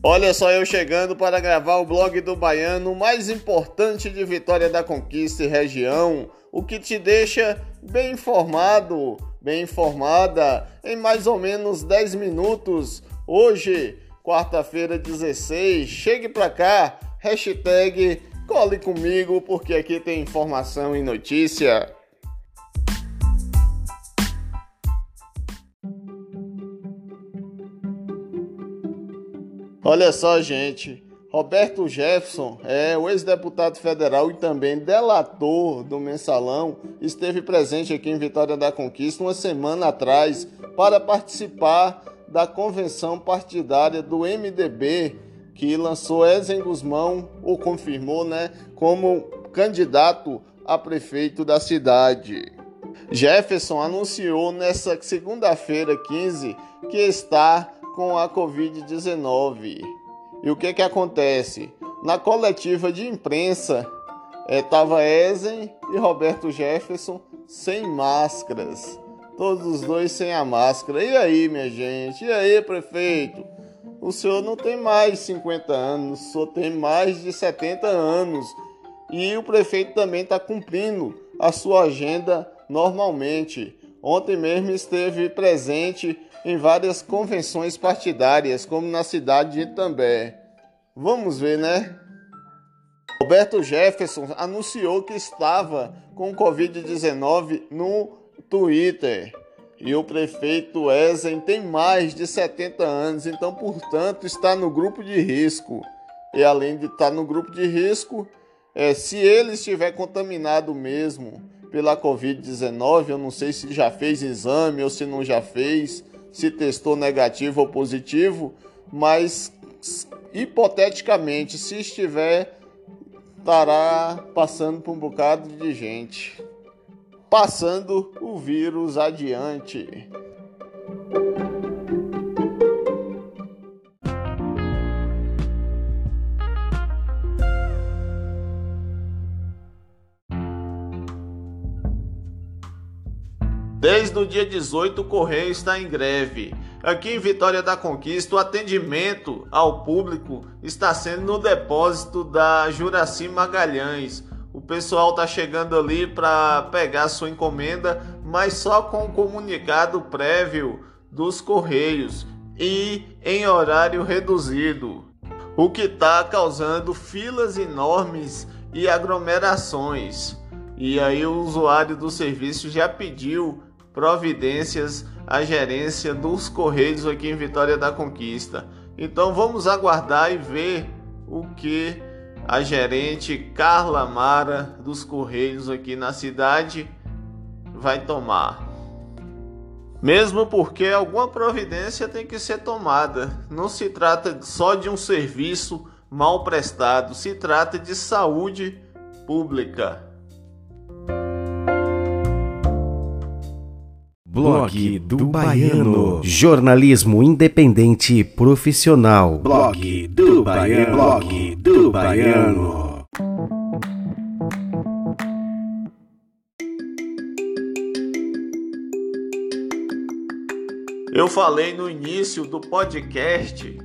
Olha só eu chegando para gravar o blog do Baiano, mais importante de Vitória da Conquista e região, o que te deixa bem informado, bem informada em mais ou menos 10 minutos. Hoje, quarta-feira 16, chegue para cá, hashtag cole comigo porque aqui tem informação e notícia. Olha só, gente. Roberto Jefferson, é o ex-deputado federal e também delator do mensalão, esteve presente aqui em Vitória da Conquista uma semana atrás para participar da convenção partidária do MDB, que lançou Ezen Guzmão, ou confirmou, né, como candidato a prefeito da cidade. Jefferson anunciou nessa segunda-feira 15 que está com a Covid-19. E o que que acontece? Na coletiva de imprensa, estava é, Ezen e Roberto Jefferson sem máscaras. Todos os dois sem a máscara. E aí, minha gente? E aí, prefeito? O senhor não tem mais 50 anos, senhor tem mais de 70 anos. E o prefeito também está cumprindo a sua agenda normalmente. Ontem mesmo esteve presente em várias convenções partidárias, como na cidade de Itambé. Vamos ver, né? Roberto Jefferson anunciou que estava com Covid-19 no Twitter. E o prefeito Ezen tem mais de 70 anos, então, portanto, está no grupo de risco. E além de estar no grupo de risco, é, se ele estiver contaminado mesmo pela Covid-19, eu não sei se já fez exame ou se não já fez, se testou negativo ou positivo, mas hipoteticamente, se estiver, estará passando por um bocado de gente, passando o vírus adiante. Desde o dia 18, o Correio está em greve. Aqui em Vitória da Conquista, o atendimento ao público está sendo no depósito da Juraci Magalhães. O pessoal está chegando ali para pegar sua encomenda, mas só com o comunicado prévio dos Correios e em horário reduzido, o que está causando filas enormes e aglomerações. E aí o usuário do serviço já pediu providências à gerência dos Correios aqui em Vitória da Conquista. Então vamos aguardar e ver o que a gerente Carla Mara dos Correios aqui na cidade vai tomar. Mesmo porque alguma providência tem que ser tomada. Não se trata só de um serviço mal prestado, se trata de saúde pública. Blog do Baiano. Jornalismo independente profissional. Blog do Baiano. Blog do Baiano. Eu falei no início do podcast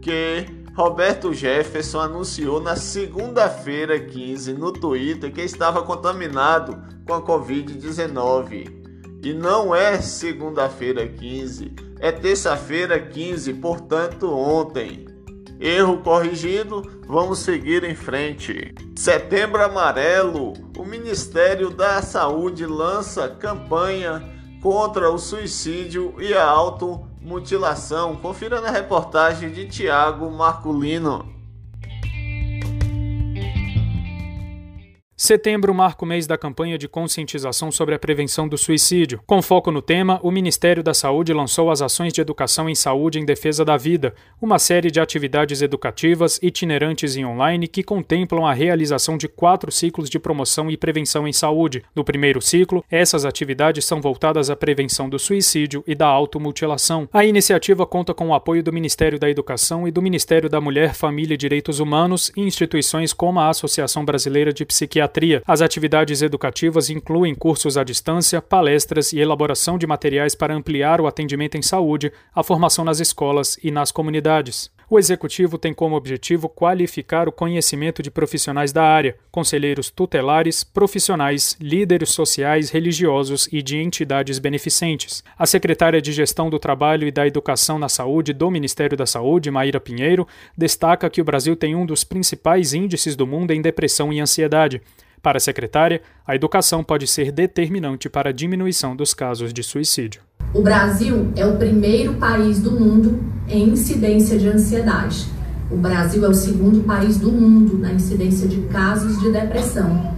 que Roberto Jefferson anunciou na segunda-feira 15 no Twitter que estava contaminado com a Covid-19. E não é segunda-feira 15, é terça-feira 15, portanto, ontem. Erro corrigido, vamos seguir em frente. Setembro Amarelo, o Ministério da Saúde lança campanha contra o suicídio e a automutilação. Confira na reportagem de Tiago Marculino. Setembro marca o mês da campanha de conscientização sobre a prevenção do suicídio. Com foco no tema, o Ministério da Saúde lançou as Ações de Educação em Saúde em Defesa da Vida, uma série de atividades educativas itinerantes e online que contemplam a realização de quatro ciclos de promoção e prevenção em saúde. No primeiro ciclo, essas atividades são voltadas à prevenção do suicídio e da automutilação. A iniciativa conta com o apoio do Ministério da Educação e do Ministério da Mulher, Família e Direitos Humanos e instituições como a Associação Brasileira de Psiquiatria pediatria. As atividades educativas incluem cursos à distância, palestras e elaboração de materiais para ampliar o atendimento em saúde, a formação nas escolas e nas comunidades. O executivo tem como objetivo qualificar o conhecimento de profissionais da área, conselheiros tutelares, profissionais, líderes sociais, religiosos e de entidades beneficentes. A secretária de Gestão do Trabalho e da Educação na Saúde do Ministério da Saúde, Maíra Pinheiro, destaca que o Brasil tem um dos principais índices do mundo em depressão e ansiedade. Para a secretária, a educação pode ser determinante para a diminuição dos casos de suicídio. O Brasil é o primeiro país do mundo em incidência de ansiedade. O Brasil é o segundo país do mundo na incidência de casos de depressão.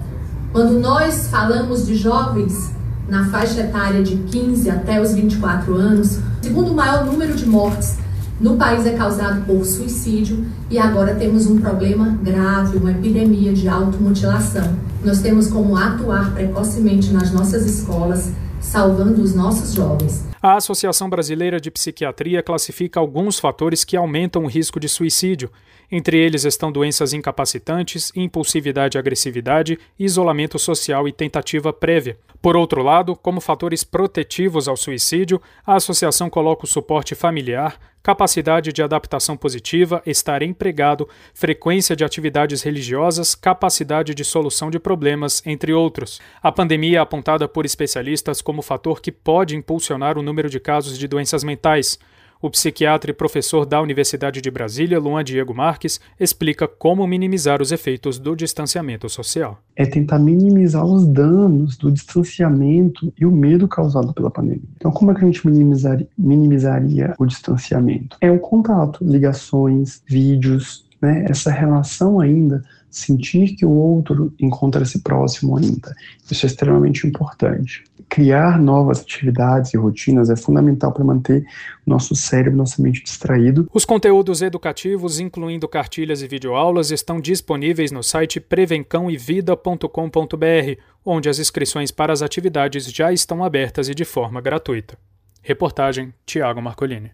Quando nós falamos de jovens na faixa etária de 15 até os 24 anos, o segundo maior número de mortes no país é causado por suicídio e agora temos um problema grave, uma epidemia de automutilação. Nós temos como atuar precocemente nas nossas escolas, salvando os nossos jovens. A Associação Brasileira de Psiquiatria classifica alguns fatores que aumentam o risco de suicídio. Entre eles estão doenças incapacitantes, impulsividade e agressividade, isolamento social e tentativa prévia. Por outro lado, como fatores protetivos ao suicídio, a associação coloca o suporte familiar, capacidade de adaptação positiva, estar empregado, frequência de atividades religiosas, capacidade de solução de problemas, entre outros. A pandemia é apontada por especialistas como fator que pode impulsionar o número de casos de doenças mentais. O psiquiatra e professor da Universidade de Brasília, Luan Diego Marques, explica como minimizar os efeitos do distanciamento social. É tentar minimizar os danos do distanciamento e o medo causado pela pandemia. Então, como é que a gente minimizaria, minimizaria o distanciamento? É o contato, ligações, vídeos, né? essa relação ainda sentir que o outro encontra-se próximo ainda. Isso é extremamente importante. Criar novas atividades e rotinas é fundamental para manter nosso cérebro, nossa mente distraído. Os conteúdos educativos, incluindo cartilhas e videoaulas, estão disponíveis no site prevencãoevida.com.br, onde as inscrições para as atividades já estão abertas e de forma gratuita. Reportagem Tiago Marcolini.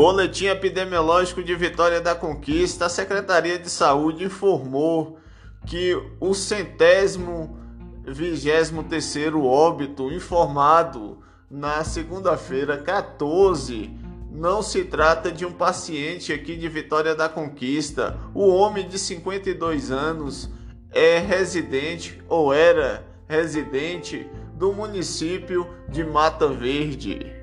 Boletim epidemiológico de Vitória da Conquista, a Secretaria de Saúde informou que o centésimo vigésimo terceiro óbito informado na segunda-feira 14 não se trata de um paciente aqui de Vitória da Conquista. O homem de 52 anos é residente ou era residente do município de Mata Verde.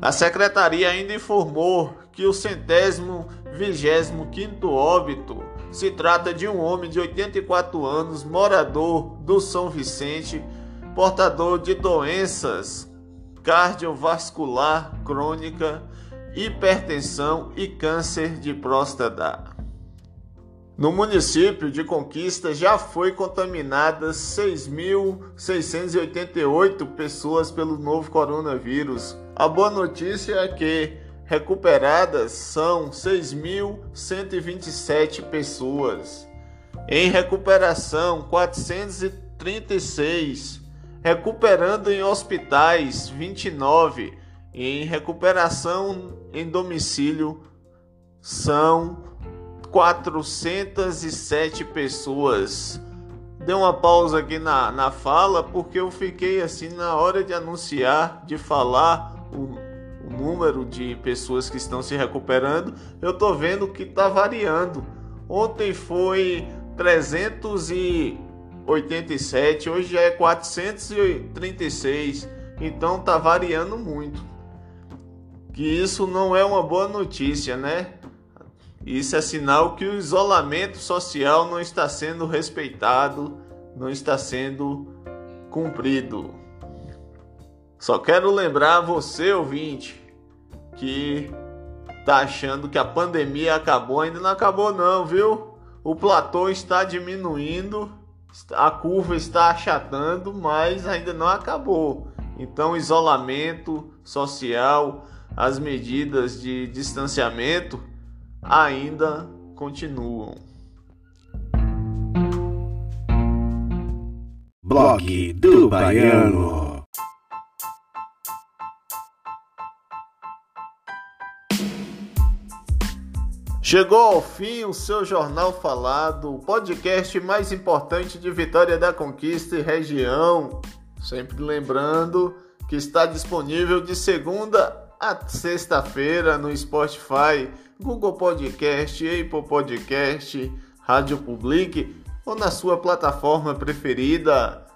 A secretaria ainda informou que o centésimo vigésimo quinto óbito se trata de um homem de 84 anos, morador do São Vicente, portador de doenças cardiovascular crônica, hipertensão e câncer de próstata. No município de Conquista já foi contaminadas 6.688 pessoas pelo novo coronavírus. A boa notícia é que recuperadas são 6.127 pessoas. Em recuperação, 436. Recuperando em hospitais, 29. Em recuperação em domicílio, são 407 pessoas. Dei uma pausa aqui na, na fala porque eu fiquei assim na hora de anunciar, de falar o, o número de pessoas que estão se recuperando. Eu tô vendo que tá variando. Ontem foi 387, hoje já é 436. Então tá variando muito. Que isso não é uma boa notícia, né? Isso é sinal que o isolamento social não está sendo respeitado, não está sendo cumprido. Só quero lembrar você, ouvinte, que tá achando que a pandemia acabou, ainda não acabou não, viu? O platô está diminuindo, a curva está achatando, mas ainda não acabou. Então, isolamento social, as medidas de distanciamento ainda continuam. Blog do Baiano. Chegou ao fim o seu Jornal Falado, o podcast mais importante de Vitória da Conquista e região. Sempre lembrando que está disponível de segunda a sexta-feira no Spotify, Google Podcast, Apple Podcast, Rádio Public ou na sua plataforma preferida.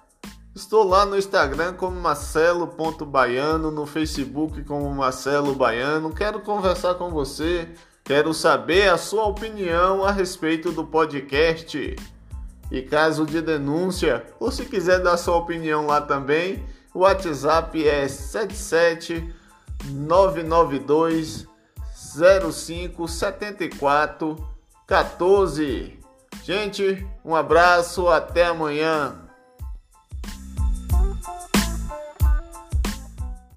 Estou lá no Instagram como marcelo.baiano, no Facebook como Marcelo Baiano. Quero conversar com você, quero saber a sua opinião a respeito do podcast. E caso de denúncia, ou se quiser dar sua opinião lá também, o WhatsApp é 77 992 05 74 14. Gente, um abraço, até amanhã.